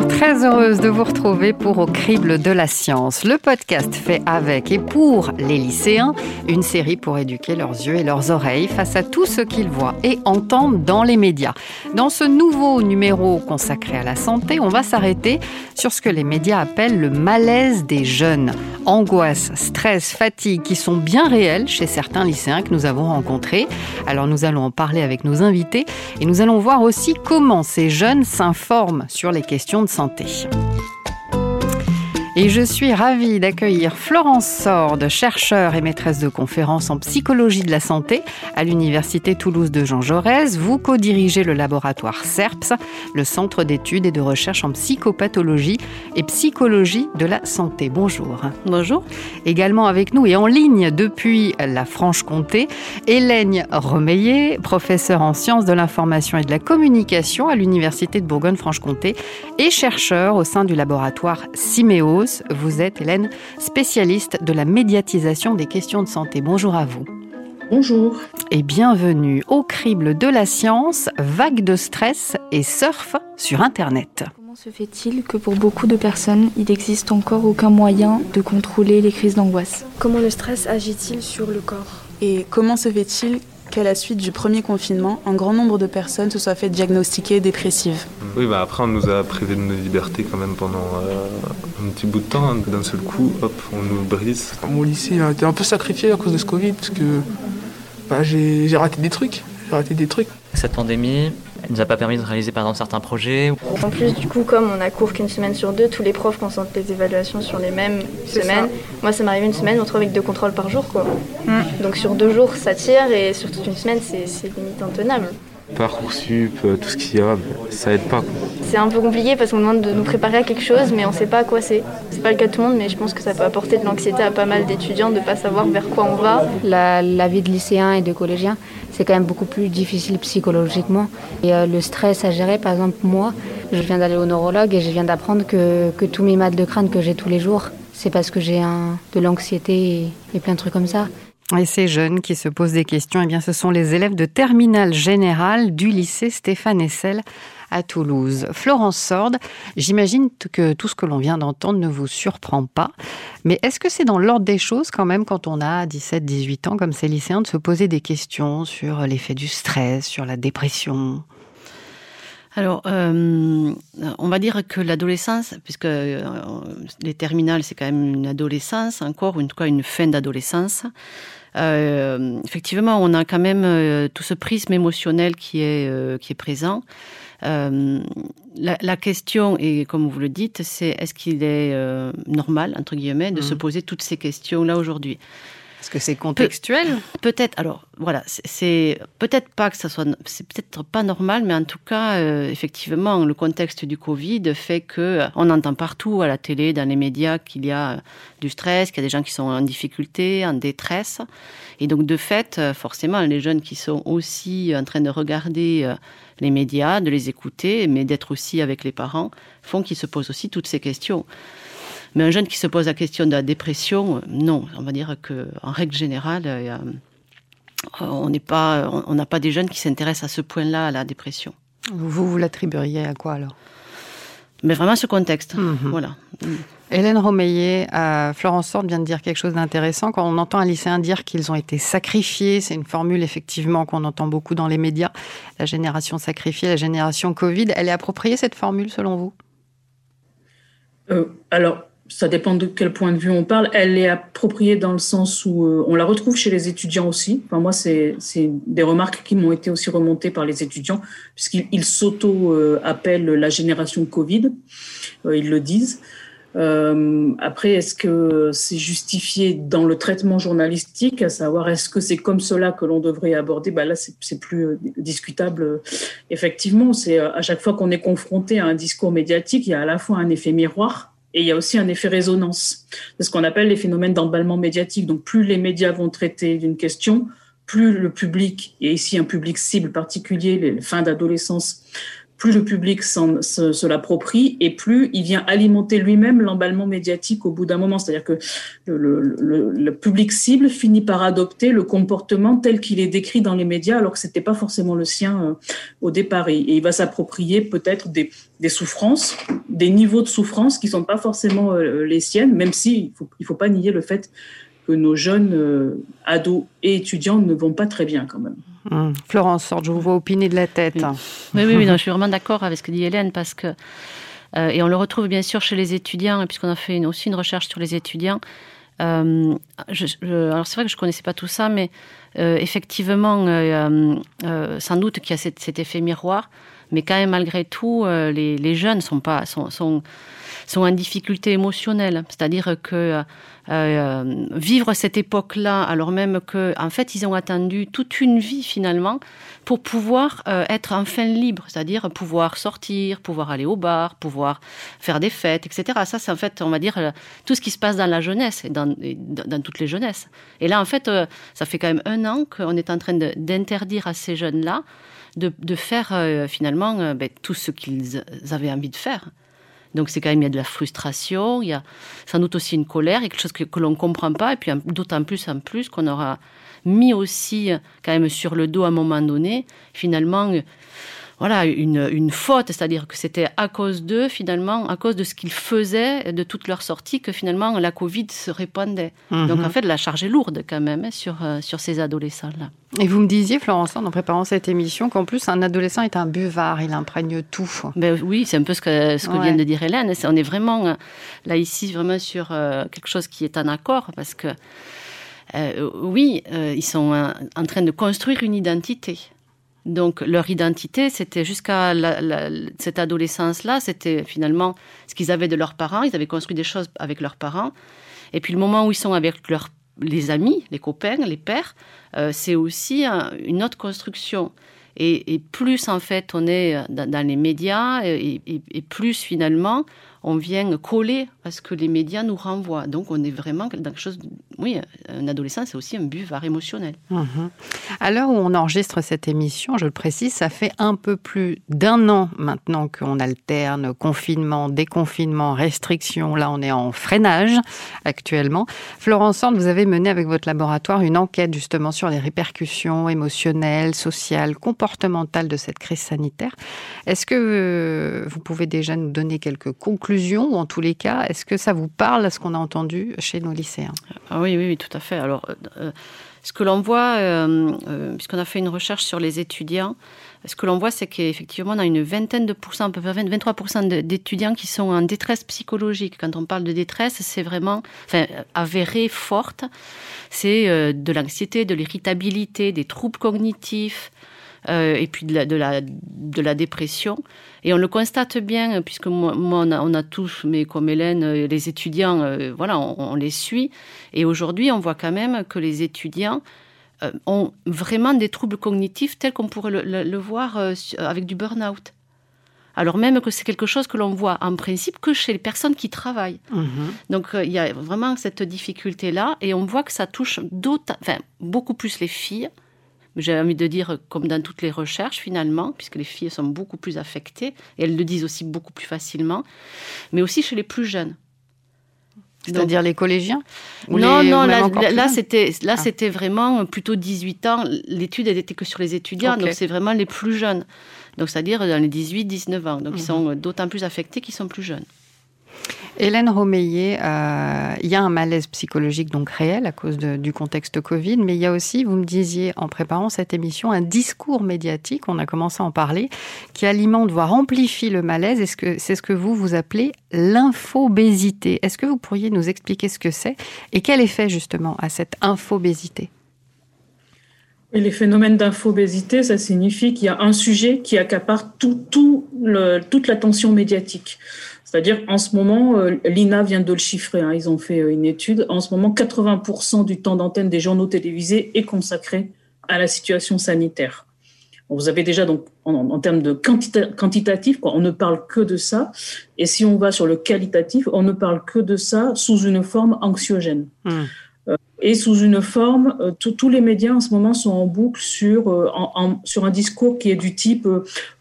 Très heureuse de vous retrouver pour Au crible de la science, le podcast fait avec et pour les lycéens, une série pour éduquer leurs yeux et leurs oreilles face à tout ce qu'ils voient et entendent dans les médias. Dans ce nouveau numéro consacré à la santé, on va s'arrêter sur ce que les médias appellent le malaise des jeunes. Angoisse, stress, fatigue qui sont bien réels chez certains lycéens que nous avons rencontrés. Alors nous allons en parler avec nos invités et nous allons voir aussi comment ces jeunes s'informent sur les questions de santé. Et je suis ravie d'accueillir Florence Sorde, chercheure et maîtresse de conférences en psychologie de la santé à l'Université Toulouse de Jean Jaurès. Vous co-dirigez le laboratoire CERPS, le Centre d'études et de recherche en psychopathologie et psychologie de la santé. Bonjour. Bonjour. Également avec nous et en ligne depuis la Franche-Comté, Hélène Romeillet, professeure en sciences de l'information et de la communication à l'Université de Bourgogne-Franche-Comté et chercheur au sein du laboratoire Vous êtes, Hélène, spécialiste de la médiatisation des questions de santé. Bonjour à vous. Bonjour. Et bienvenue au crible de la science, vague de stress et surf sur Internet. Comment se fait-il que pour beaucoup de personnes, il n'existe encore aucun moyen de contrôler les crises d'angoisse? Comment le stress agit-il sur le corps? Et comment se fait-il qu'à la suite du premier confinement, un grand nombre de personnes se soient fait diagnostiquer dépressives. Oui, bah après, on nous a privé de nos libertés quand même pendant euh, un petit bout de temps. Hein. D'un seul coup, hop, on nous brise. Mon lycée a été un peu sacrifié à cause de ce Covid, parce que bah, j'ai raté des trucs. J'ai raté des trucs. Cette pandémie, elle nous a pas permis de réaliser par exemple certains projets. En plus, du coup, comme on a cours qu'une semaine sur deux, tous les profs concentrent les évaluations sur les mêmes semaines. Moi, ça m'arrive une semaine, on retrouve avec deux contrôles par jour, quoi. Mm. Donc sur deux jours, ça tire, et sur toute une semaine, c'est limite intenable. Parcoursup, euh, tout ce qu'il y a, ça aide pas. C'est un peu compliqué parce qu'on demande de nous préparer à quelque chose, mais on sait pas à quoi c'est. C'est pas le cas de tout le monde, mais je pense que ça peut apporter de l'anxiété à pas mal d'étudiants de pas savoir vers quoi on va. La, vie de lycéen et de collégien, c'est quand même beaucoup plus difficile psychologiquement. Et euh, le stress à gérer, par exemple, moi, je viens d'aller au neurologue et je viens d'apprendre que, tous mes mal de crâne que j'ai tous les jours, c'est parce que j'ai de l'anxiété et plein de trucs comme ça. Et ces jeunes qui se posent des questions, eh bien, ce sont les élèves de terminale générale du lycée Stéphane Essel à Toulouse. Florence Sorde, j'imagine que tout ce que l'on vient d'entendre ne vous surprend pas, mais est-ce que c'est dans l'ordre des choses quand même quand on a 17, 18 ans comme ces lycéens de se poser des questions sur l'effet du stress, sur la dépression? Alors, euh, on va dire que l'adolescence, puisque euh, les terminales, c'est quand même une adolescence, encore, en tout cas une fin d'adolescence. Euh, effectivement, on a quand même tout ce prisme émotionnel qui est, qui est présent. La, question, et comme vous le dites, c'est est-ce qu'il est, normal, entre guillemets, de se mmh. poser toutes ces questions-là aujourd'hui? Est-ce que c'est contextuel Peut-être. Alors voilà, c'est peut-être pas que ça soit, c'est peut-être pas normal, mais en tout cas, euh, effectivement, le contexte du Covid fait que euh, on entend partout à la télé, dans les médias, qu'il y a euh, du stress, qu'il y a des gens qui sont en difficulté, en détresse, et donc de fait, forcément, les jeunes qui sont aussi en train de regarder les médias, de les écouter, mais d'être aussi avec les parents, font qu'ils se posent aussi toutes ces questions. Mais un jeune qui se pose la question de la dépression, non. On va dire qu'en règle générale, euh, on n'est pas, on n'a pas des jeunes qui s'intéressent à ce point-là à la dépression. Vous vous l'attribueriez à quoi alors? Mais vraiment ce contexte, mhm. voilà. Hélène Romeillet, euh, Florence Sorte vient de dire quelque chose d'intéressant. Quand on entend un lycéen dire qu'ils ont été sacrifiés, c'est une formule effectivement qu'on entend beaucoup dans les médias, la génération sacrifiée, la génération Covid. Elle est appropriée cette formule selon vous? Euh, Alors, ça dépend de quel point de vue on parle. Elle est appropriée dans le sens où euh, on la retrouve chez les étudiants aussi. Enfin, moi, c'est des remarques qui m'ont été aussi remontées par les étudiants, puisqu'ils s'auto-appellent la génération Covid. Euh, ils le disent. Euh, après, est-ce que c'est justifié dans le traitement journalistique, à savoir est-ce que c'est comme cela que l'on devrait aborder? Bah Là, c'est plus discutable. Effectivement, c'est à chaque fois qu'on est confronté à un discours médiatique, il y a à la fois un effet miroir et il y a aussi un effet résonance. C'est ce qu'on appelle les phénomènes d'emballement médiatique. Donc, plus les médias vont traiter d'une question, plus le public, et ici un public cible particulier, les fins d'adolescence, plus le public se, l'approprie et plus il vient alimenter lui-même l'emballement médiatique au bout d'un moment. C'est-à-dire que le, public cible finit par adopter le comportement tel qu'il est décrit dans les médias alors que ce n'était pas forcément le sien euh, au départ. Et, il va s'approprier peut-être des, souffrances, des niveaux de souffrance qui ne sont pas forcément euh, les siennes, même s'il ne faut, il faut pas nier le fait que nos jeunes euh, ados et étudiants ne vont pas très bien quand même. Hum. Florence je vous vois opiner de la tête. Oui, oui, je suis vraiment d'accord avec ce que dit Hélène parce que, euh, et on le retrouve bien sûr chez les étudiants, puisqu'on a fait aussi une recherche sur les étudiants. Euh, alors c'est vrai que je connaissais pas tout ça, mais effectivement, sans doute qu'il y a cet, effet miroir, mais quand même malgré tout, les, les, jeunes sont pas sont, sont en difficulté émotionnelle. C'est-à-dire que euh, euh, vivre cette époque-là, alors même que, en fait, ils ont attendu toute une vie finalement pour pouvoir euh, être enfin libres, c'est-à-dire pouvoir sortir, pouvoir aller au bar, pouvoir faire des fêtes, etc. Ça, c'est en fait, on va dire, tout ce qui se passe dans la jeunesse et dans, dans toutes les jeunesses. Et là, en fait, ça fait quand même un an qu'on est en train d'interdire à ces jeunes-là de, faire finalement ben, tout ce qu'ils avaient envie de faire. Donc c'est quand même, il y a de la frustration, il y a sans doute aussi une colère, quelque chose que, l'on ne comprend pas, et puis d'autant plus en plus qu'on aura mis aussi quand même sur le dos à un moment donné, finalement, voilà, une, une faute, c'est-à-dire que c'était à cause d'eux, finalement, à cause de ce qu'ils faisaient, de toutes leurs sorties, que finalement la Covid se répandait. Mhm. Donc en fait, la charge est lourde quand même hein, sur, euh, sur ces adolescents-là. Et vous me disiez, Florence, en préparant cette émission, qu'en plus, un adolescent est un buvard, il imprègne tout. Ben oui, c'est un peu ce que, ce que vient de dire Hélène. On est vraiment, euh, là, ici, vraiment sur euh, quelque chose qui est en accord, parce que, oui, ils sont en train de construire une identité. Donc leur identité, c'était jusqu'à cette adolescence-là, c'était finalement ce qu'ils avaient de leurs parents. Ils avaient construit des choses avec leurs parents. Et puis le moment où ils sont avec leurs les amis, les copains, les pères, euh, c'est aussi une autre construction. Et, plus en fait on est dans, les médias, et, plus finalement on vient coller à ce que les médias nous renvoient. Donc on est vraiment dans quelque chose. Oui, un adolescent, c'est aussi un buvard émotionnel. Mhm. À l'heure où on enregistre cette émission, je le précise, ça fait un peu plus d'un an maintenant qu'on alterne confinement, déconfinement, restriction. Là, on est en freinage actuellement. Florence Sand, vous avez mené avec votre laboratoire une enquête justement sur les répercussions émotionnelles, sociales, comportementales de cette crise sanitaire. Est-ce que euh, vous pouvez déjà nous donner quelques conclusions ou en tous les cas, est-ce que ça vous parle à ce qu'on a entendu chez nos lycéens? Ah oui, oui, oui, tout à fait. Alors, euh, euh, ce que l'on voit, euh, puisqu'on a fait une recherche sur les étudiants, ce que l'on voit, c'est qu'effectivement, on a une vingtaine de pourcents, à peu près 23% d'étudiants qui sont en détresse psychologique. Quand on parle de détresse, c'est vraiment enfin, avéré, forte. C'est de l'anxiété, de l'irritabilité, des troubles cognitifs, euh, et puis de la, de, la, de la dépression. Et on le constate bien, puisque moi, on, a, tous, mais comme Hélène, euh, les étudiants, euh, voilà, on, les suit. Et aujourd'hui, on voit quand même que les étudiants ont vraiment des troubles cognitifs tels qu'on pourrait le, voir avec du burn-out. Alors même que c'est quelque chose que l'on voit en principe que chez les personnes qui travaillent. Mhm. Donc il y a vraiment cette difficulté-là et on voit que ça touche enfin, beaucoup plus les filles j'ai envie de dire, comme dans toutes les recherches finalement, puisque les filles sont beaucoup plus affectées, et elles le disent aussi beaucoup plus facilement, mais aussi chez les plus jeunes. C'est-à-dire les collégiens Non, non, là, c'était là, ah. c'était vraiment plutôt 18 ans. L'étude, elle était que sur les étudiants, donc c'est vraiment les plus jeunes. Donc, c'est-à-dire dans les 18-19 ans. Donc, ils mhm. sont d'autant plus affectés qu'ils sont plus jeunes. Hélène Romeillet, euh, il y a un malaise psychologique donc réel à cause du contexte Covid, mais il y a aussi, vous me disiez en préparant cette émission, un discours médiatique, on a commencé à en parler, qui alimente, voire amplifie le malaise. Est-ce c'est ce que vous vous appelez l'infobésité Est-ce que vous pourriez nous expliquer ce que c'est et quel effet justement à cette infobésité? Les phénomènes d'infobésité, ça signifie qu'il y a un sujet qui accapare toute l'attention médiatique. C'est-à-dire, en ce moment, euh, l'INA vient de le chiffrer, hein, ils ont fait euh, une étude, en ce moment, 80% du temps d'antenne des journaux télévisés est consacré à la situation sanitaire. vous avez déjà, donc, en, termes de quantitatif, quoi, on ne parle que de ça. Et si on va sur le qualitatif, on ne parle que de ça sous une forme anxiogène. Mmh. Euh, et sous une forme, euh, tous les médias en ce moment sont en boucle sur, euh, un discours qui est du type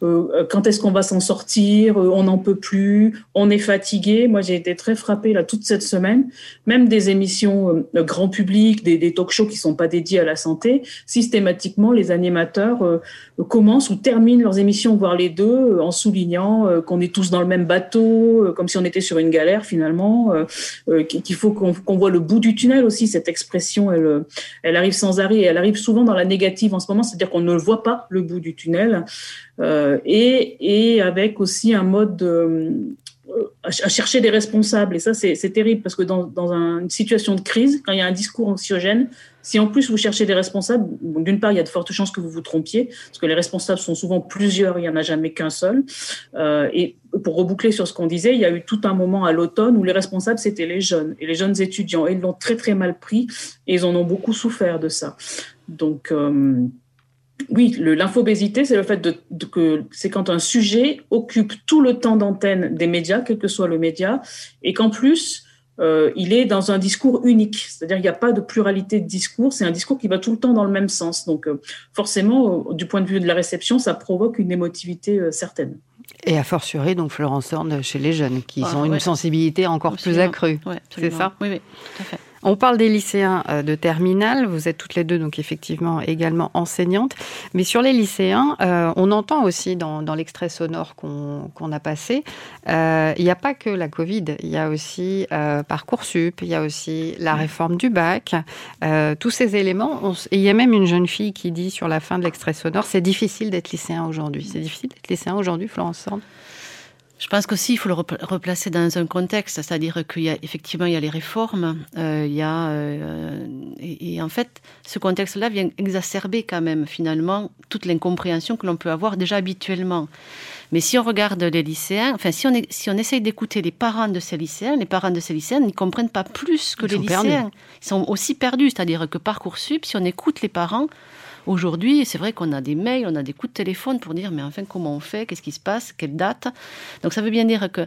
euh, quand est-ce qu'on va s'en sortir, on n'en peut plus, on est fatigué. Moi, j'ai été très frappée là toute cette semaine, même des émissions grand public, des, talk-shows qui sont pas dédiés à la santé, systématiquement les animateurs commencent ou terminent leurs émissions, voire les deux, en soulignant qu'on est tous dans le même bateau, comme si on était sur une galère finalement, qu'il faut qu'on voit le bout du tunnel aussi. Cette expression, elle, elle arrive sans arrêt et elle arrive souvent dans la négative en ce moment, c'est-à-dire qu'on ne voit pas le bout du tunnel. Euh, et, et, avec aussi un mode de, à chercher des responsables. Et ça, c'est terrible parce que dans, dans une situation de crise, quand il y a un discours anxiogène, si en plus vous cherchez des responsables, d'une part, il y a de fortes chances que vous vous trompiez, parce que les responsables sont souvent plusieurs, il n'y en a jamais qu'un seul. Euh, et pour reboucler sur ce qu'on disait, il y a eu tout un moment à l'automne où les responsables, c'était les jeunes, et les jeunes étudiants. Et ils l'ont très, très mal pris, et ils en ont beaucoup souffert de ça. Donc, euh, oui, l'infobésité, c'est le fait de, que c'est quand un sujet occupe tout le temps d'antenne des médias, quel que soit le média, et qu'en plus, euh, il est dans un discours unique. C'est-à-dire qu'il n'y a pas de pluralité de discours, c'est un discours qui va tout le temps dans le même sens. Donc euh, forcément, du point de vue de la réception, ça provoque une émotivité euh, certaine. Et a fortiori, donc Florence Horn, chez les jeunes, qui ont une sensibilité encore plus accrue. c'est ça? Oui, oui, tout à fait. On parle des lycéens euh, de terminale. Vous êtes toutes les deux, donc effectivement, également enseignantes. Mais sur les lycéens, euh, on entend aussi dans, l'extrait sonore qu'on a passé, euh, il n'y a pas que la Covid. Il y a aussi Parcoursup, il y a aussi la réforme du bac. tous ces éléments. et il y a même une jeune fille qui dit sur la fin de l'extrait sonore c'est difficile d'être lycéen aujourd'hui. C'est difficile d'être lycéen aujourd'hui, Florence Sand? Je pense qu'aussi, il faut le replacer dans un contexte, c'est-à-dire qu'il y a effectivement il y a les réformes, euh, il y a, euh, et, en fait, ce contexte-là vient exacerber quand même finalement toute l'incompréhension que l'on peut avoir déjà habituellement. Mais si on regarde les lycéens, enfin si on, est, si on essaye d'écouter les parents de ces lycéens, les parents de ces lycéens n'y comprennent pas plus que les lycéens. Ils sont aussi perdus, c'est-à-dire que Parcoursup, si on écoute les parents, Aujourd'hui, c'est vrai qu'on a des mails, on a des coups de téléphone pour dire mais enfin comment on fait, qu'est-ce qui se passe, quelle date? Donc ça veut bien dire que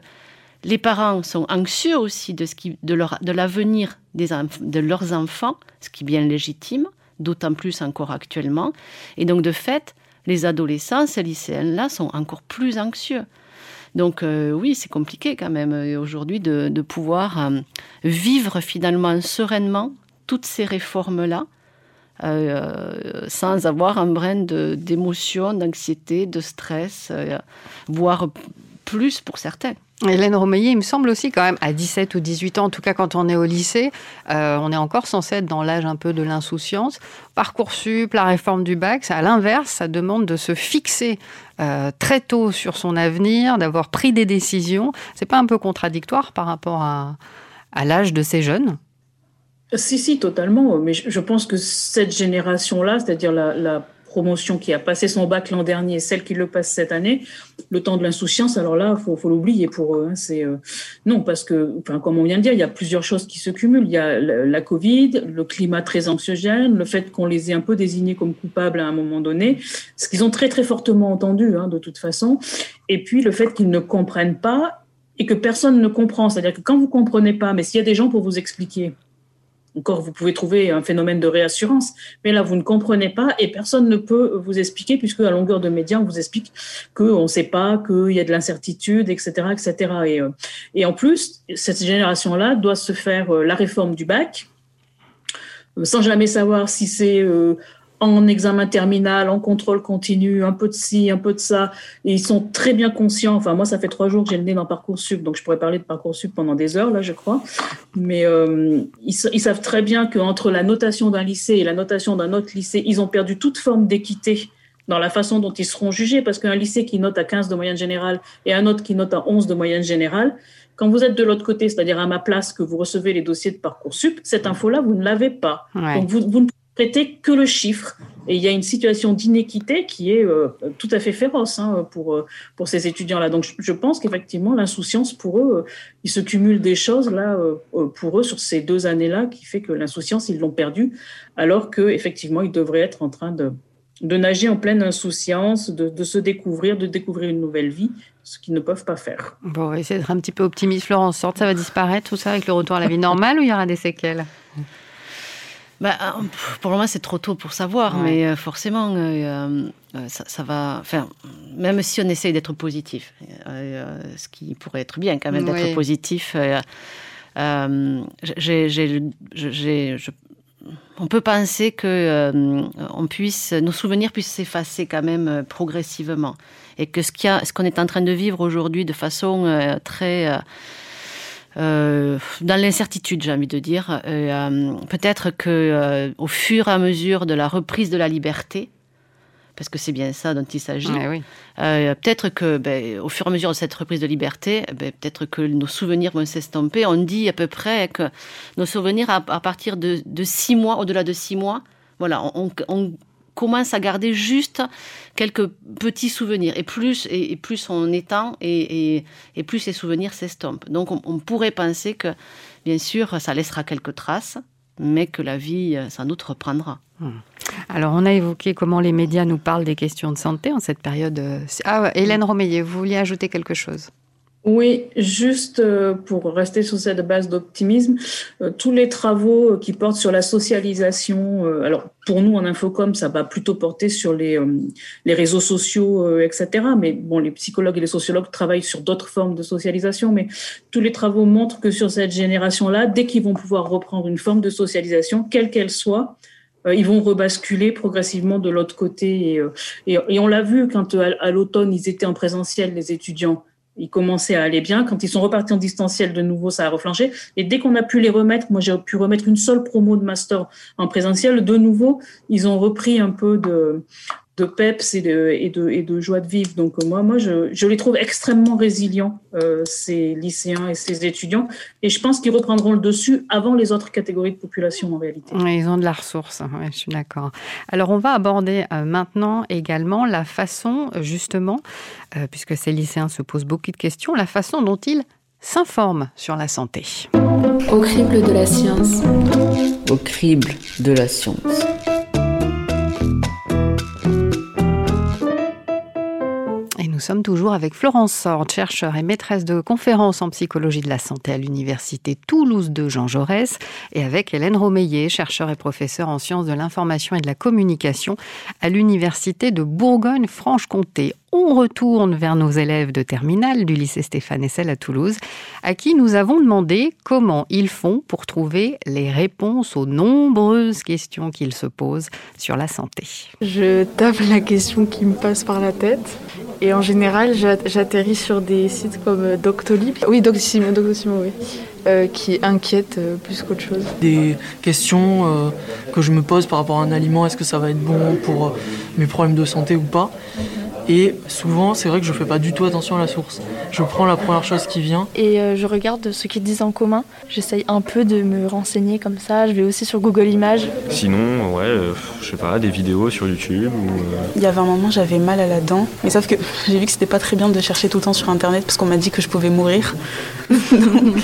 les parents sont anxieux aussi de, ce qui, de, leur, de l'avenir des, de leurs enfants, ce qui est bien légitime, d'autant plus encore actuellement. Et donc de fait, les adolescents, ces lycéens-là sont encore plus anxieux. Donc euh, oui, c'est compliqué quand même euh, aujourd'hui de, pouvoir euh, vivre finalement sereinement toutes ces réformes-là euh, sans avoir un brin d'émotion, d'anxiété, de stress, euh, voire plus pour certains. Hélène Romeillet, il me semble aussi quand même, à 17 ou 18 ans, en tout cas quand on est au lycée, euh, on est encore censé être dans l'âge un peu de l'insouciance. Parcoursup, la réforme du bac, à l'inverse, ça demande de se fixer très tôt sur son avenir, d'avoir pris des décisions. C'est pas un peu contradictoire par rapport à l'âge de ces jeunes? Si, si, totalement. Mais je pense que cette génération-là, c'est-à-dire la, promotion qui a passé son bac l'an dernier, celle qui le passe cette année, le temps de l'insouciance, alors là, faut, faut l'oublier pour eux. Hein. C'est euh, non parce que, enfin, comme on vient de dire, il y a plusieurs choses qui se cumulent. Il y a la, Covid, le climat très anxiogène, le fait qu'on les ait un peu désignés comme coupables à un moment donné, ce qu'ils ont très très fortement entendu, hein, de toute façon. Et puis le fait qu'ils ne comprennent pas et que personne ne comprend. C'est-à-dire que quand vous comprenez pas, mais s'il y a des gens pour vous expliquer encore, vous pouvez trouver un phénomène de réassurance, mais là, vous ne comprenez pas et personne ne peut vous expliquer, puisque à longueur de médias, on vous explique qu'on ne sait pas, qu'il y a de l'incertitude, etc., etc. Et, euh, et en plus, cette génération-là doit se faire euh, la réforme du bac, euh, sans jamais savoir si c'est en examen terminal, en contrôle continu, un peu de ci, un peu de ça. Et ils sont très bien conscients. Enfin, moi, ça fait trois jours que j'ai le nez dans Parcoursup, donc je pourrais parler de Parcoursup pendant des heures, là, je crois. Mais euh, ils, savent très bien qu'entre la notation d'un lycée et la notation d'un autre lycée, ils ont perdu toute forme d'équité dans la façon dont ils seront jugés, parce qu'un lycée qui note à 15 de moyenne générale et un autre qui note à 11 de moyenne générale, quand vous êtes de l'autre côté, c'est-à-dire à ma place, que vous recevez les dossiers de Parcoursup, cette info-là, vous ne l'avez pas. Donc, vous, vous ne traiter que le chiffre. Et il y a une situation d'inéquité qui est euh, tout à fait féroce hein, pour, euh, pour ces étudiants-là. Donc je, pense qu'effectivement, l'insouciance pour eux, euh, il se cumule des choses là pour eux sur ces deux années-là qui fait que l'insouciance, ils l'ont perdue, alors qu'effectivement, ils devraient être en train de, de nager en pleine insouciance, de, de, se découvrir, de découvrir une nouvelle vie, ce qu'ils ne peuvent pas faire. Bon, essayer d'être un petit peu optimiste, Florence. Sorte, ça va disparaître tout ça avec le retour à la vie normale ou il y aura des séquelles? Bah, Pour le moment, c'est trop tôt pour savoir, mais forcément, ça, va. Enfin, même si on essaye d'être positif, ce qui pourrait être bien quand même d'être positif. j'ai, on peut penser que on puisse, nos souvenirs puissent s'effacer quand même progressivement, et que ce qu'on est en train de vivre aujourd'hui de façon très euh, dans l'incertitude, j'ai envie de dire. Euh, peut-être que euh, au fur et à mesure de la reprise de la liberté, parce que c'est bien ça dont il s'agit. peut-être que, ben, au fur et à mesure de cette reprise de liberté, ben, peut-être que nos souvenirs vont s'estomper. On dit à peu près que nos souvenirs, à, partir de, six mois, au-delà de six mois, voilà, on, commence à garder juste quelques petits souvenirs. Et plus, et, plus on étend, et, et, plus ces souvenirs s'estompent. Donc on, pourrait penser que, bien sûr, ça laissera quelques traces, mais que la vie, euh, sans doute, reprendra. Hmm. Alors, on a évoqué comment les médias nous parlent des questions de santé en cette période. Euh, ah, Hélène Romeillet, vous vouliez ajouter quelque chose? Oui, juste euh, pour rester sur cette base d'optimisme, euh, tous les travaux euh, qui portent sur la socialisation, alors pour nous en Infocom, ça va plutôt porter sur les, les réseaux sociaux, etc. Mais bon, les psychologues et les sociologues travaillent sur d'autres formes de socialisation, mais tous les travaux montrent que sur cette génération-là, dès qu'ils vont pouvoir reprendre une forme de socialisation, quelle qu'elle soit, ils vont rebasculer progressivement de l'autre côté. Et, et, on l'a vu quand à l'automne, ils étaient en présentiel, les étudiants ils commençaient à aller bien. Quand ils sont repartis en distanciel de nouveau, ça a reflanché. Et dès qu'on a pu les remettre, moi j'ai pu remettre une seule promo de master en présentiel, de nouveau, ils ont repris un peu de, de peps et de, et de, et de joie de vivre. Donc euh, moi, moi je, je les trouve extrêmement résilients, euh, ces lycéens et ces étudiants. Et je pense qu'ils reprendront le dessus avant les autres catégories de population en réalité. ils ont de la ressource, ouais, je suis d'accord. Alors on va aborder euh, maintenant également la façon, justement, puisque ces lycéens se posent beaucoup de questions, la façon dont ils s'informent sur la santé. Au crible de la science. Au crible de la science. Sommes toujours avec Florence Sord, chercheure et maîtresse de conférences en psychologie de la santé à l'université Toulouse de Jean Jaurès, et avec Hélène Romeillet, chercheure et professeure en sciences de l'information et de la communication à l'université de Bourgogne-Franche-Comté on retourne vers nos élèves de terminale du lycée Stéphane Essel à Toulouse, à qui nous avons demandé comment ils font pour trouver les réponses aux nombreuses questions qu'ils se posent sur la santé. Je tape la question qui me passe par la tête et en général j'atterris sur des sites comme Doctolib. Oui, Doctissimo, Doctissimo oui. Euh, qui inquiètent euh, plus qu'autre chose. Des questions euh, que je me pose par rapport à un aliment, est-ce que ça va être bon pour mes problèmes de santé ou pas et souvent, c'est vrai que je fais pas du tout attention à la source. Je prends la première chose qui vient. Et euh, je regarde ce qu'ils disent en commun. J'essaye un peu de me renseigner comme ça. Je vais aussi sur Google Images. Sinon, ouais, euh, je sais pas, des vidéos sur YouTube. Ou, euh, Il y avait un moment, j'avais mal à la dent. Mais sauf que j'ai vu que c'était pas très bien de chercher tout le temps sur Internet parce qu'on m'a dit que je pouvais mourir. Donc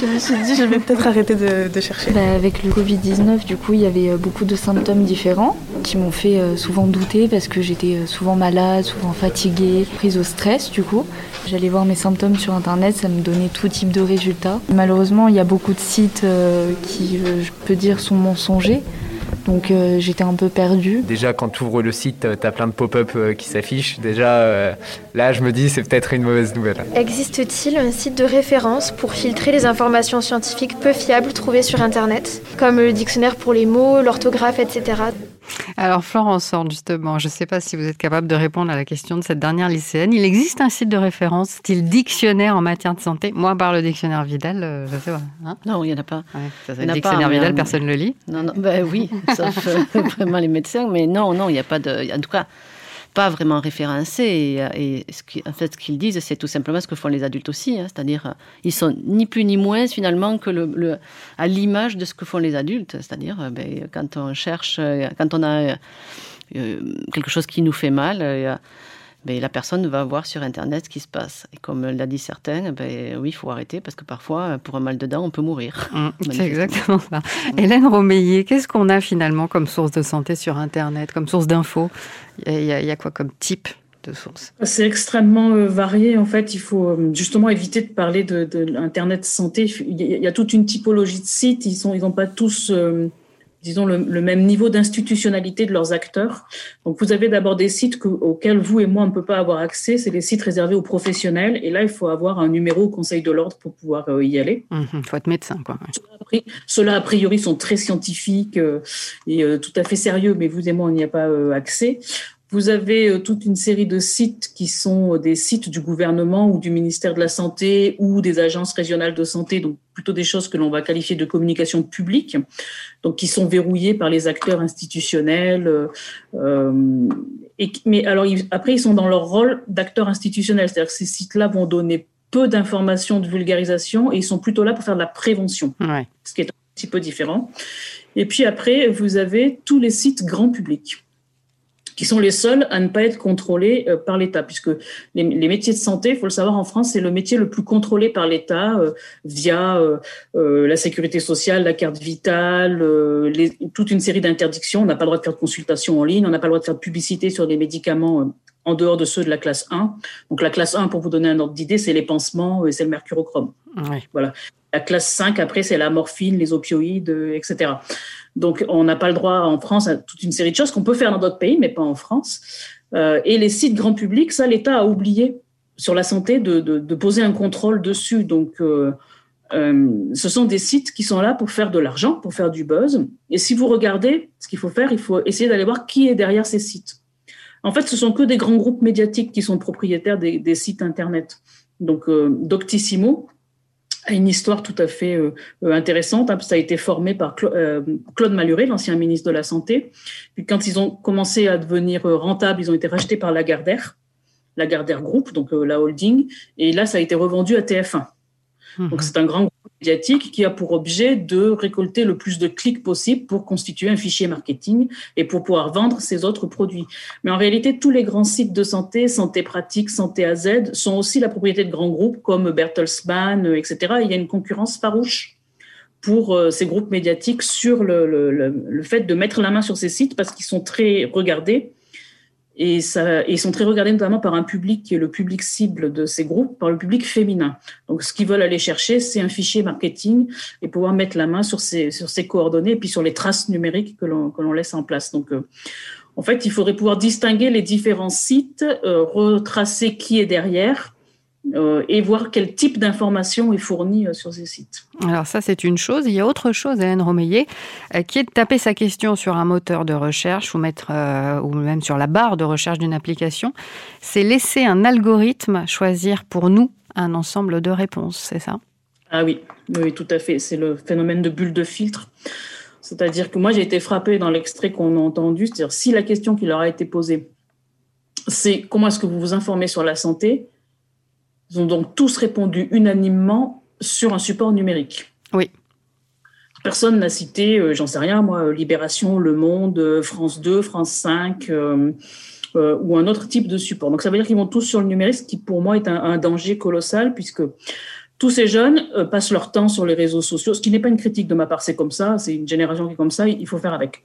je me suis dit, je vais peut-être arrêter de, chercher. Bah, avec le Covid-19, du coup, il y avait beaucoup de symptômes différents qui m'ont fait souvent douter parce que j'étais souvent malade souvent fatiguée, prise au stress du coup. J'allais voir mes symptômes sur internet, ça me donnait tout type de résultats. Malheureusement, il y a beaucoup de sites euh, qui, euh, je peux dire, sont mensongers. Donc euh, j'étais un peu perdue. Déjà quand tu ouvres le site, tu as plein de pop-up qui s'affichent. Déjà là, je me dis c'est peut-être une mauvaise nouvelle. Existe-t-il un site de référence pour filtrer les informations scientifiques peu fiables trouvées sur Internet, comme le dictionnaire pour les mots, l'orthographe, etc. Alors Florence justement, je ne sais pas si vous êtes capable de répondre à la question de cette dernière lycéenne. Il existe un site de référence, style dictionnaire en matière de santé. Moi, par le dictionnaire Vidal, euh, je sais pas. Hein non, il n'y en a pas. le dictionnaire Vidal, personne ne le lit. Non, non, ben oui, sauf euh, vraiment les médecins. Mais non, non, il n'y a pas de... En tout cas, pas vraiment référencés. Et, ce en fait, ce qu'ils disent, c'est tout simplement ce que font les adultes aussi. Hein. C'est-à-dire, euh, ils sont ni plus ni moins finalement que le, à l'image de ce que font les adultes. C'est-à-dire, euh, ben, quand on cherche, euh, quand on a quelque chose qui nous fait mal, ben, la personne va voir sur Internet ce qui se passe. Et comme l'a dit certains, ben, oui, il faut arrêter parce que parfois, pour un mal de dents, on peut mourir. Mmh, c'est exactement ça. Hélène Romeillet, qu'est-ce qu'on a finalement comme source de santé sur Internet, comme source d'infos il y, a quoi comme type de source? C'est extrêmement euh, varié. En fait, il faut euh, justement éviter de parler de, l'Internet santé. Il y, a, toute une typologie de sites. Ils n'ont ils pas tous... Euh, disons, le, même niveau d'institutionnalité de leurs acteurs. Donc, vous avez d'abord des sites auxquels vous et moi, on ne peut pas avoir accès. C'est les sites réservés aux professionnels. Et là, il faut avoir un numéro au Conseil de l'ordre pour pouvoir euh, y aller. Il mmh, faut être médecin, quoi. Ceux-là, a priori, sont très scientifiques euh, et euh, tout à fait sérieux, mais vous et moi, on n'y a pas accès. Vous avez euh, toute une série de sites qui sont euh, des sites du gouvernement ou du ministère de la Santé ou des agences régionales de santé, donc plutôt des choses que l'on va qualifier de communication publique, donc qui sont verrouillés par les acteurs institutionnels. Euh, et, mais alors après, ils sont dans leur rôle d'acteurs institutionnels, c'est-à-dire que ces sites-là vont donner peu d'informations de vulgarisation et ils sont plutôt là pour faire de la prévention, ce qui est un petit peu différent. Et puis après, vous avez tous les sites grand public qui sont les seuls à ne pas être contrôlés euh, par l'État, puisque les, métiers de santé, il faut le savoir, en France, c'est le métier le plus contrôlé par l'État euh, via euh, la sécurité sociale, la carte vitale, toute une série d'interdictions. On n'a pas le droit de faire de consultation en ligne, on n'a pas le droit de faire de publicité sur des médicaments en dehors de ceux de la classe 1. Donc la classe 1, pour vous donner un ordre d'idée, c'est les pansements et c'est le mercurochrome. Voilà. La classe 5, après, c'est la morphine, les opioïdes, etc. Donc, on n'a pas le droit en France à toute une série de choses qu'on peut faire dans d'autres pays, mais pas en France. Euh, et les sites grand public, ça, l'État a oublié sur la santé de, poser un contrôle dessus. Donc, euh, euh, ce sont des sites qui sont là pour faire de l'argent, pour faire du buzz. Et si vous regardez ce qu'il faut faire, il faut essayer d'aller voir qui est derrière ces sites. En fait, ce sont que des grands groupes médiatiques qui sont propriétaires des sites Internet. Donc, Doctissimo, une histoire tout à fait euh, euh, intéressante. Ça a été formé par euh, Claude Maluret, l'ancien ministre de la Santé. Puis quand ils ont commencé à devenir rentables, ils ont été rachetés par Lagardère, Lagardère Group, donc la holding. Et là, ça a été revendu à TF1. Donc mhm. c'est un grand groupe médiatique qui a pour objet de récolter le plus de clics possible pour constituer un fichier marketing et pour pouvoir vendre ses autres produits. Mais en réalité, tous les grands sites de santé, Santé Pratique, Santé AZ, sont aussi la propriété de grands groupes comme Bertelsmann, etc. il y a une concurrence farouche pour euh, ces groupes médiatiques sur le, le fait de mettre la main sur ces sites parce qu'ils sont très regardés et, ça, ils sont très regardés notamment par un public qui est le public cible de ces groupes, par le public féminin. Donc, ce qu'ils veulent aller chercher, c'est un fichier marketing et pouvoir mettre la main sur ces, sur ces coordonnées et puis sur les traces numériques que l'on laisse en place. Donc, euh, en fait, il faudrait pouvoir distinguer les différents sites, euh, retracer qui est derrière euh, et voir quel type d'information est fournie euh, sur ces sites. Alors ça, c'est une chose. Il y a autre chose, Hélène Romeillet, euh, qui est de taper sa question sur un moteur de recherche ou, mettre, ou même sur la barre de recherche d'une application. C'est laisser un algorithme choisir pour nous un ensemble de réponses, c'est ça? Ah oui, oui, tout à fait. C'est le phénomène de bulle de filtre. C'est-à-dire que moi, j'ai été frappée dans l'extrait qu'on a entendu. C'est-à-dire, si la question qui leur a été posée, c'est comment est-ce que vous vous informez sur la santé ils ont donc tous répondu unanimement sur un support numérique. Oui. Personne n'a cité, euh, j'en sais rien, moi, Libération, Le Monde, euh, France 2, France 5 euh, ou un autre type de support. Donc ça veut dire qu'ils vont tous sur le numérique, ce qui pour moi est un, danger colossal, puisque tous ces jeunes passent leur temps sur les réseaux sociaux, ce qui n'est pas une critique de ma part, c'est comme ça, c'est une génération qui est comme ça, il faut faire avec.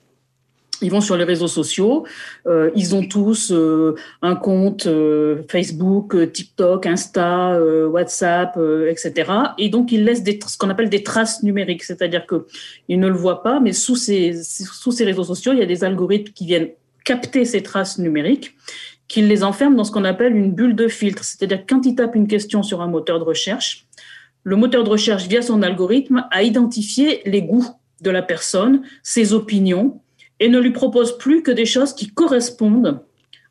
Ils vont sur les réseaux sociaux, euh, ils ont tous euh, un compte euh, Facebook, TikTok, Insta, WhatsApp, etc. Et donc ils laissent des, ce qu'on appelle des traces numériques, c'est-à-dire que ils ne le voient pas, mais sous ces, sous ces réseaux sociaux, il y a des algorithmes qui viennent capter ces traces numériques, qui les enferment dans ce qu'on appelle une bulle de filtre, c'est-à-dire quand ils tapent une question sur un moteur de recherche, le moteur de recherche, via son algorithme, a identifié les goûts de la personne, ses opinions, et ne lui propose plus que des choses qui correspondent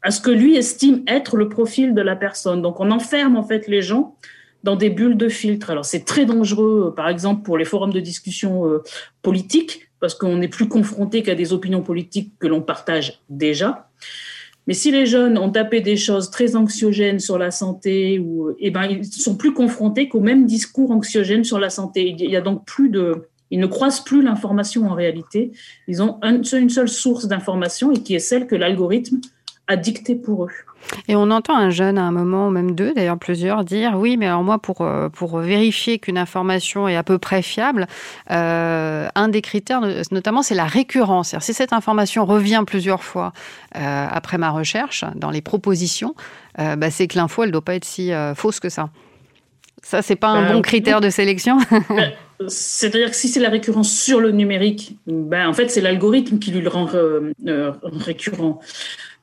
à ce que lui estime être le profil de la personne. Donc on enferme en fait les gens dans des bulles de filtre. Alors c'est très dangereux, par exemple pour les forums de discussion euh, politique, parce qu'on n'est plus confronté qu'à des opinions politiques que l'on partage déjà. Mais si les jeunes ont tapé des choses très anxiogènes sur la santé, ou, eh ben, ils sont plus confrontés qu'au même discours anxiogène sur la santé. Il y a donc plus de, ils ne croisent plus l'information en réalité. Ils ont une seule source d'information et qui est celle que l'algorithme a dictée pour eux. Et on entend un jeune à un moment, ou même deux, d'ailleurs plusieurs, dire oui, mais alors moi, pour, euh, pour vérifier qu'une information est à peu près fiable, euh, un des critères, notamment, c'est la récurrence. Si cette information revient plusieurs fois euh, après ma recherche, dans les propositions, bah, c'est que l'info, elle ne doit pas être si fausse que ça. Ça, c'est pas un ben, bon critère de sélection? C'est-à-dire que si c'est la récurrence sur le numérique, ben, en fait, c'est l'algorithme qui lui le rend récurrent.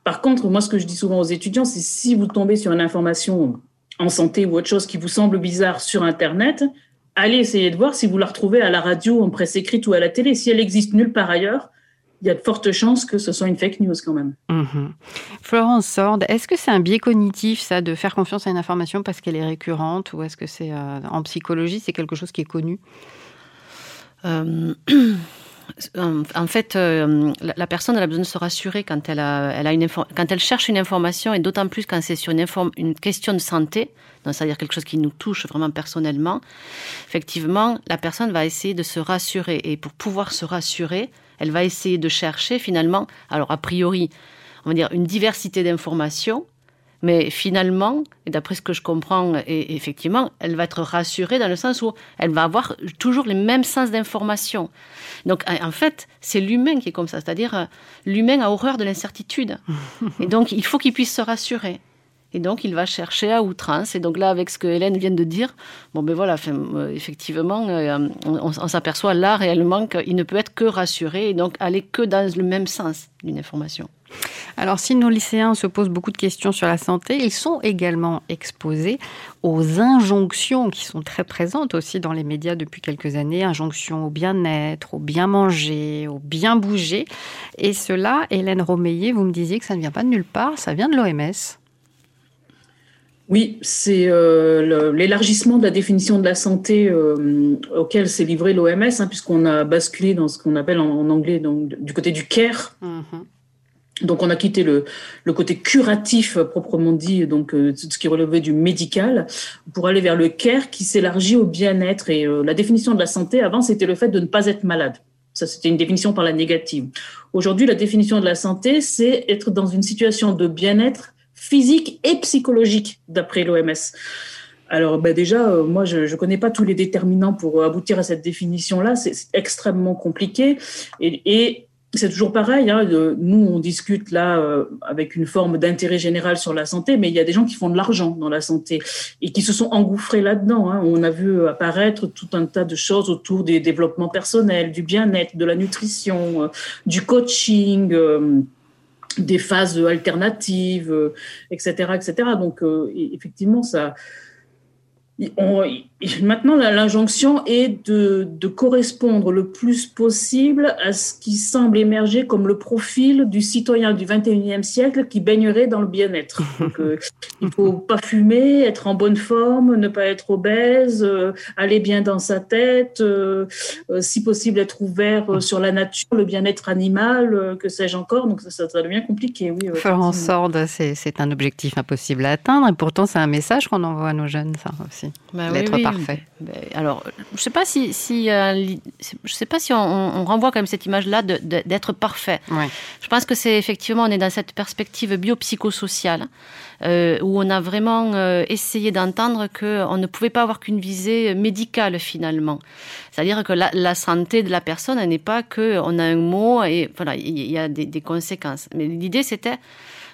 Par contre, moi, ce que je dis souvent aux étudiants, c'est si vous tombez sur une information en santé ou autre chose qui vous semble bizarre sur Internet, allez essayer de voir si vous la retrouvez à la radio, en presse écrite ou à la télé. Si elle existe nulle part ailleurs, il y a de fortes chances que ce soit une fake news quand même. Mhm. Florence Sorde, est-ce que c'est un biais cognitif, ça, de faire confiance à une information parce qu'elle est récurrente ou est-ce que c'est euh, en psychologie, c'est quelque chose qui est connu? Euh, en fait, euh, la personne a besoin de se rassurer quand elle, a, elle a une quand elle cherche une information, et d'autant plus quand c'est sur une, une, question de santé, c'est-à-dire quelque chose qui nous touche vraiment personnellement. Effectivement, la personne va essayer de se rassurer, et pour pouvoir se rassurer, elle va essayer de chercher finalement, alors a priori, on va dire une diversité d'informations mais finalement, et d'après ce que je comprends, et effectivement, elle va être rassurée dans le sens où elle va avoir toujours les mêmes sens d'information. Donc, en fait, c'est l'humain qui est comme ça. C'est-à-dire, euh, l'humain a horreur de l'incertitude. Et donc, il faut qu'il puisse se rassurer. Et donc, il va chercher à outrance. Et donc là, avec ce que Hélène vient de dire, bon, ben voilà, euh, effectivement, euh, on, on s'aperçoit là réellement qu'il ne peut être que rassuré et donc aller que dans le même sens d'une information. Alors, si nos lycéens se posent beaucoup de questions sur la santé, ils sont également exposés aux injonctions qui sont très présentes aussi dans les médias depuis quelques années, injonctions au bien-être, au bien manger, au bien bouger. Et cela, Hélène Romeillet, vous me disiez que ça ne vient pas de nulle part, ça vient de l'OMS. Oui, c'est euh, l'élargissement de la définition de la santé euh, auquel s'est livré l'OMS, hein, puisqu'on a basculé dans ce qu'on appelle en, anglais donc, du côté du care. Mm-hmm. Donc on a quitté le, le, côté curatif proprement dit, donc euh, ce qui relevait du médical, pour aller vers le care qui s'élargit au bien-être. Et euh, la définition de la santé avant, c'était le fait de ne pas être malade. Ça, c'était une définition par la négative. Aujourd'hui, la définition de la santé, c'est être dans une situation de bien-être physique et psychologique, d'après l'OMS. Alors ben déjà, euh, moi, je ne connais pas tous les déterminants pour aboutir à cette définition-là. C'est extrêmement compliqué. Et, c'est toujours pareil. Hein, nous, on discute là euh, avec une forme d'intérêt général sur la santé, mais il y a des gens qui font de l'argent dans la santé et qui se sont engouffrés là-dedans. Hein. On a vu apparaître tout un tas de choses autour des développements personnels, du bien-être, de la nutrition, euh, du coaching. Euh, des phases alternatives, etc., etc. Donc, effectivement, ça, maintenant, l'injonction est de, correspondre le plus possible à ce qui semble émerger comme le profil du citoyen du 21e siècle qui baignerait dans le bien-être. Euh, il ne faut pas fumer, être en bonne forme, ne pas être obèse, euh, aller bien dans sa tête, euh, si possible être ouvert sur la nature, le bien-être animal, que sais-je encore. Donc ça, ça devient compliqué, oui. Faire en sorte, c'est un objectif impossible à atteindre et pourtant c'est un message qu'on envoie à nos jeunes, ça aussi. Bah L'être parfait. Bah, alors, je sais pas si, si euh, je sais pas si on, renvoie quand même cette image-là d'être parfait. Je pense que c'est effectivement on est dans cette perspective biopsychosociale euh, où on a vraiment euh, essayé d'entendre qu'on ne pouvait pas avoir qu'une visée médicale finalement. C'est-à-dire que la, santé de la personne n'est pas que on a un mot et voilà il y, a des, des conséquences. Mais l'idée c'était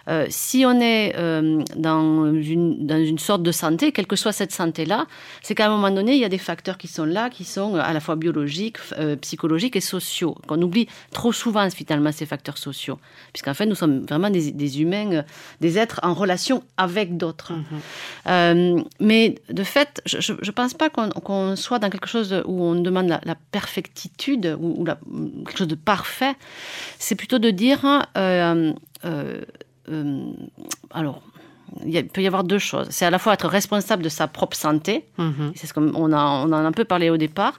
euh, si on est euh, dans, une, dans une sorte de santé, quelle que soit cette santé-là, c'est qu'à un moment donné, il y a des facteurs qui sont là, qui sont à la fois biologiques, euh, psychologiques et sociaux, qu'on oublie trop souvent finalement ces facteurs sociaux, puisqu'en fait, nous sommes vraiment des, humains, des êtres en relation avec d'autres. Mhm. mais de fait, je ne pense pas qu'on soit dans quelque chose où on demande la, perfectitude ou, quelque chose de parfait. C'est plutôt de dire euh, alors, il peut y avoir deux choses. C'est à la fois être responsable de sa propre santé, mhm. c'est ce qu'on on a, on en a un peu parlé au départ.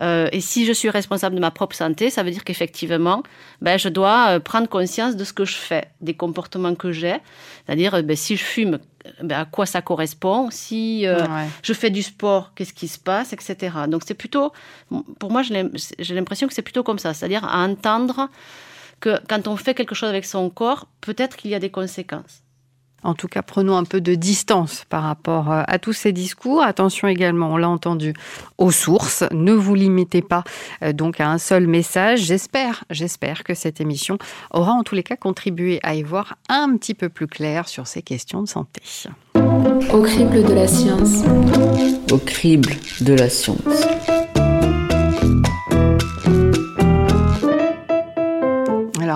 Euh, et si je suis responsable de ma propre santé, ça veut dire qu'effectivement, ben, je dois euh, prendre conscience de ce que je fais, des comportements que j'ai. C'est-à-dire, ben, si je fume, ben, à quoi ça correspond? Si je fais du sport, qu'est-ce qui se passe, etc. Donc c'est plutôt, pour moi, j'ai l'impression que c'est plutôt comme ça, c'est-à-dire à entendre que quand on fait quelque chose avec son corps, peut-être qu'il y a des conséquences. En tout cas, prenons un peu de distance par rapport euh, à tous ces discours. Attention également, on l'a entendu, aux sources. Ne vous limitez pas euh, donc à un seul message. J'espère, j'espère que cette émission aura en tous les cas contribué à y voir un petit peu plus clair sur ces questions de santé. Au crible de la science. Au crible de la science.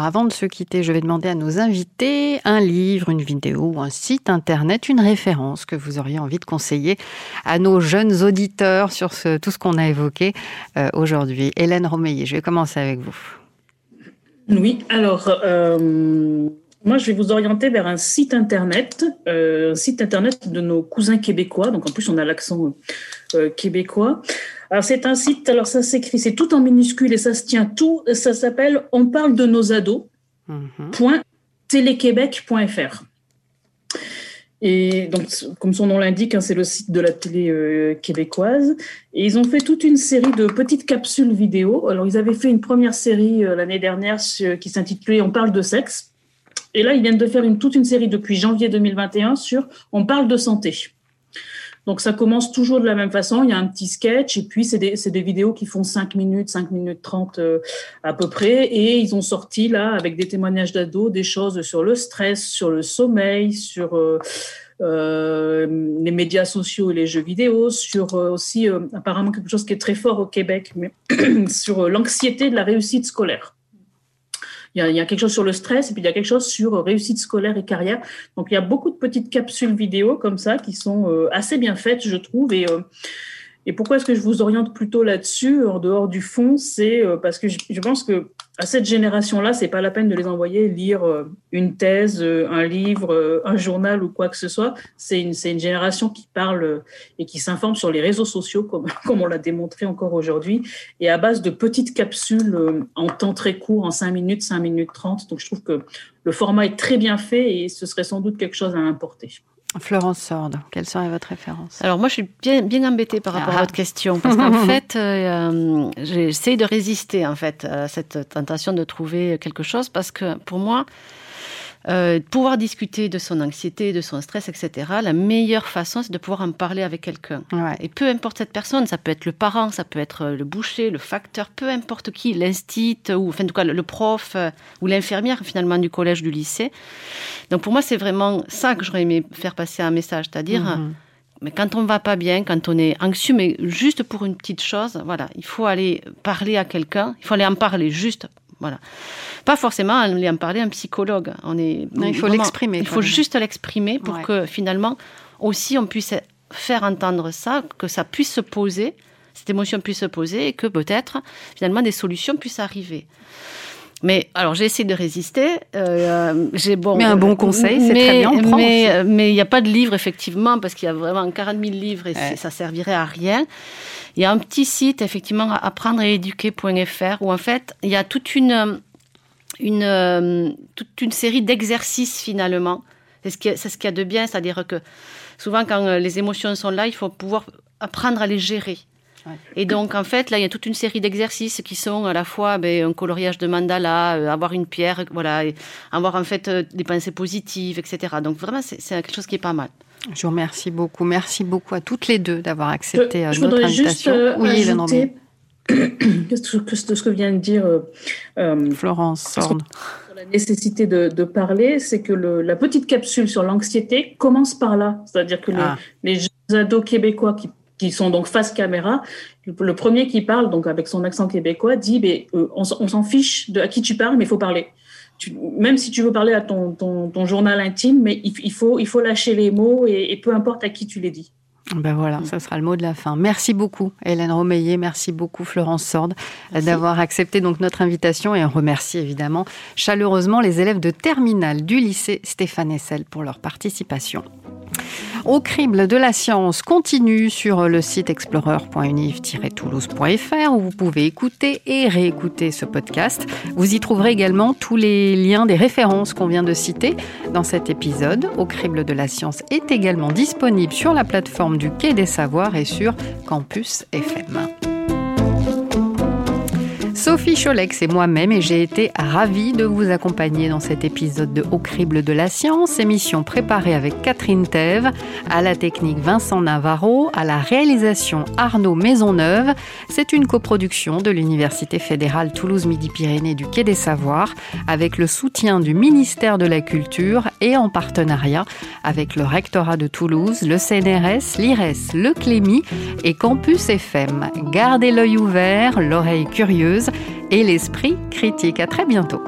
Avant de se quitter, je vais demander à nos invités un livre, une vidéo un site internet, une référence que vous auriez envie de conseiller à nos jeunes auditeurs sur tout ce qu'on a évoqué euh, aujourd'hui. Hélène Romeillet, je vais commencer avec vous. Oui, alors euh, moi je vais vous orienter vers un site internet, euh, un site internet de nos cousins québécois. Donc en plus on a l'accent québécois. Alors c'est un site, alors ça s'écrit, c'est tout en minuscule et ça se tient tout, ça s'appelle On parle de nos ados. Mhm. Et donc, comme son nom l'indique, hein, c'est le site de la télé euh, québécoise. Et ils ont fait toute une série de petites capsules vidéo. Alors, ils avaient fait une première série euh, l'année dernière qui s'intitulait On parle de sexe. Et là, ils viennent de faire une, toute une série depuis janvier 2021 sur On parle de santé. Donc ça commence toujours de la même façon, il y a un petit sketch et puis c'est des, des, vidéos qui font 5 minutes, 5 minutes 30 euh, à peu près et ils ont sorti là avec des témoignages d'ados des choses sur le stress, sur le sommeil, sur euh, euh, les médias sociaux et les jeux vidéo, sur aussi apparemment quelque chose qui est très fort au Québec, mais sur l'anxiété de la réussite scolaire. Il y, a, quelque chose sur le stress et puis il y a quelque chose sur réussite scolaire et carrière. Donc il y a beaucoup de petites capsules vidéo comme ça qui sont euh, assez bien faites, je trouve. Et, euh, et pourquoi est-ce que je vous oriente plutôt là-dessus, en dehors du fond C'est euh, parce que je pense que à cette génération-là, c'est pas la peine de les envoyer lire euh, une thèse, euh, un livre, un journal ou quoi que ce soit. C'est une, une génération qui parle et qui s'informe sur les réseaux sociaux, comme, comme on l'a démontré encore aujourd'hui, et à base de petites capsules en temps très court, en 5 minutes, 5 minutes 30. Donc je trouve que le format est très bien fait et ce serait sans doute quelque chose à importer. Florence Sorde, quelle serait votre référence Alors moi, je suis bien, bien embêtée par rapport à votre question, parce qu'en fait, euh, j'essaie de résister en fait à cette tentation de trouver quelque chose, parce que pour moi, euh, pouvoir discuter de son anxiété, de son stress, etc. La meilleure façon, c'est de pouvoir en parler avec quelqu'un. Et peu importe cette personne, ça peut être le parent, ça peut être le boucher, le facteur, peu importe qui, l'instit, ou enfin, en tout cas le prof euh, ou l'infirmière finalement du collège, du lycée. Donc pour moi, c'est vraiment ça que j'aurais aimé faire passer un message, c'est-à-dire. Mhm. Mais quand on va pas bien, quand on est anxieux, mais juste pour une petite chose, voilà, il faut aller parler à quelqu'un, il faut aller en parler juste, voilà. Pas forcément aller en parler à un psychologue. On est, il faut l'exprimer. Il faut juste l'exprimer pour que finalement aussi on puisse faire entendre ça, que ça puisse se poser, cette émotion puisse se poser et que peut-être finalement des solutions puissent arriver. Mais alors j'ai essayé de résister. Euh, j'ai bon. Mais un bon conseil, c'est très bien. mais mais il n'y a pas de livre effectivement parce qu'il y a vraiment 40 000 livres et ça servirait à rien. Il y a un petit site effectivement apprendre et éduquer.fr où en fait il y a toute une une, euh, toute une série d'exercices finalement. C'est ce qu'il y, a de bien, c'est-à-dire que souvent quand euh, les émotions sont là, il faut pouvoir apprendre à les gérer. Et donc, en fait, là, il y a toute une série d'exercices qui sont à la fois ben, un coloriage de mandala, euh, avoir une pierre, voilà, avoir en fait des pensées positives, etc. Donc, vraiment, c'est quelque chose qui est pas mal. Je vous remercie beaucoup. Merci beaucoup à toutes les deux d'avoir accepté notre invitation. oui, ajouter ce que vient de dire euh, euh, Florence Sur la nécessité de, parler, c'est que la petite capsule sur l'anxiété commence par là. C'est-à-dire que les, ah. ados québécois qui, sont donc face caméra, le, premier qui parle, donc avec son accent québécois, dit mais, euh, on, s'en fiche de à qui tu parles, mais il faut parler. même si tu veux parler à ton, ton, journal intime, mais il, faut, il faut lâcher les mots et peu importe à qui tu les dis. Ben voilà, ça sera le mot de la fin. Merci beaucoup Hélène Romeillet, merci beaucoup Florence Sorde d'avoir accepté donc notre invitation et on remercie évidemment chaleureusement les élèves de terminale du lycée Stéphane Essel pour leur participation. Au crible de la science continue sur le site explorer.univ-toulouse.fr où vous pouvez écouter et réécouter ce podcast. Vous y trouverez également tous les liens des références qu'on vient de citer dans cet épisode. Au crible de la science est également disponible sur la plateforme du Quai des Savoirs et sur Campus FM. Sophie Cholex et moi-même et j'ai été ravie de vous accompagner dans cet épisode de Au crible de la science, émission préparée avec Catherine Thève, à la technique Vincent Navarro, à la réalisation Arnaud Maisonneuve. C'est une coproduction de l'Université fédérale Toulouse-Midi-Pyrénées du Quai des Savoirs avec le soutien du ministère de la Culture et en partenariat avec le rectorat de Toulouse, le CNRS, l'IRES, le Clémy et Campus FM. Gardez l'œil ouvert, l'oreille curieuse et l'esprit critique. À très bientôt.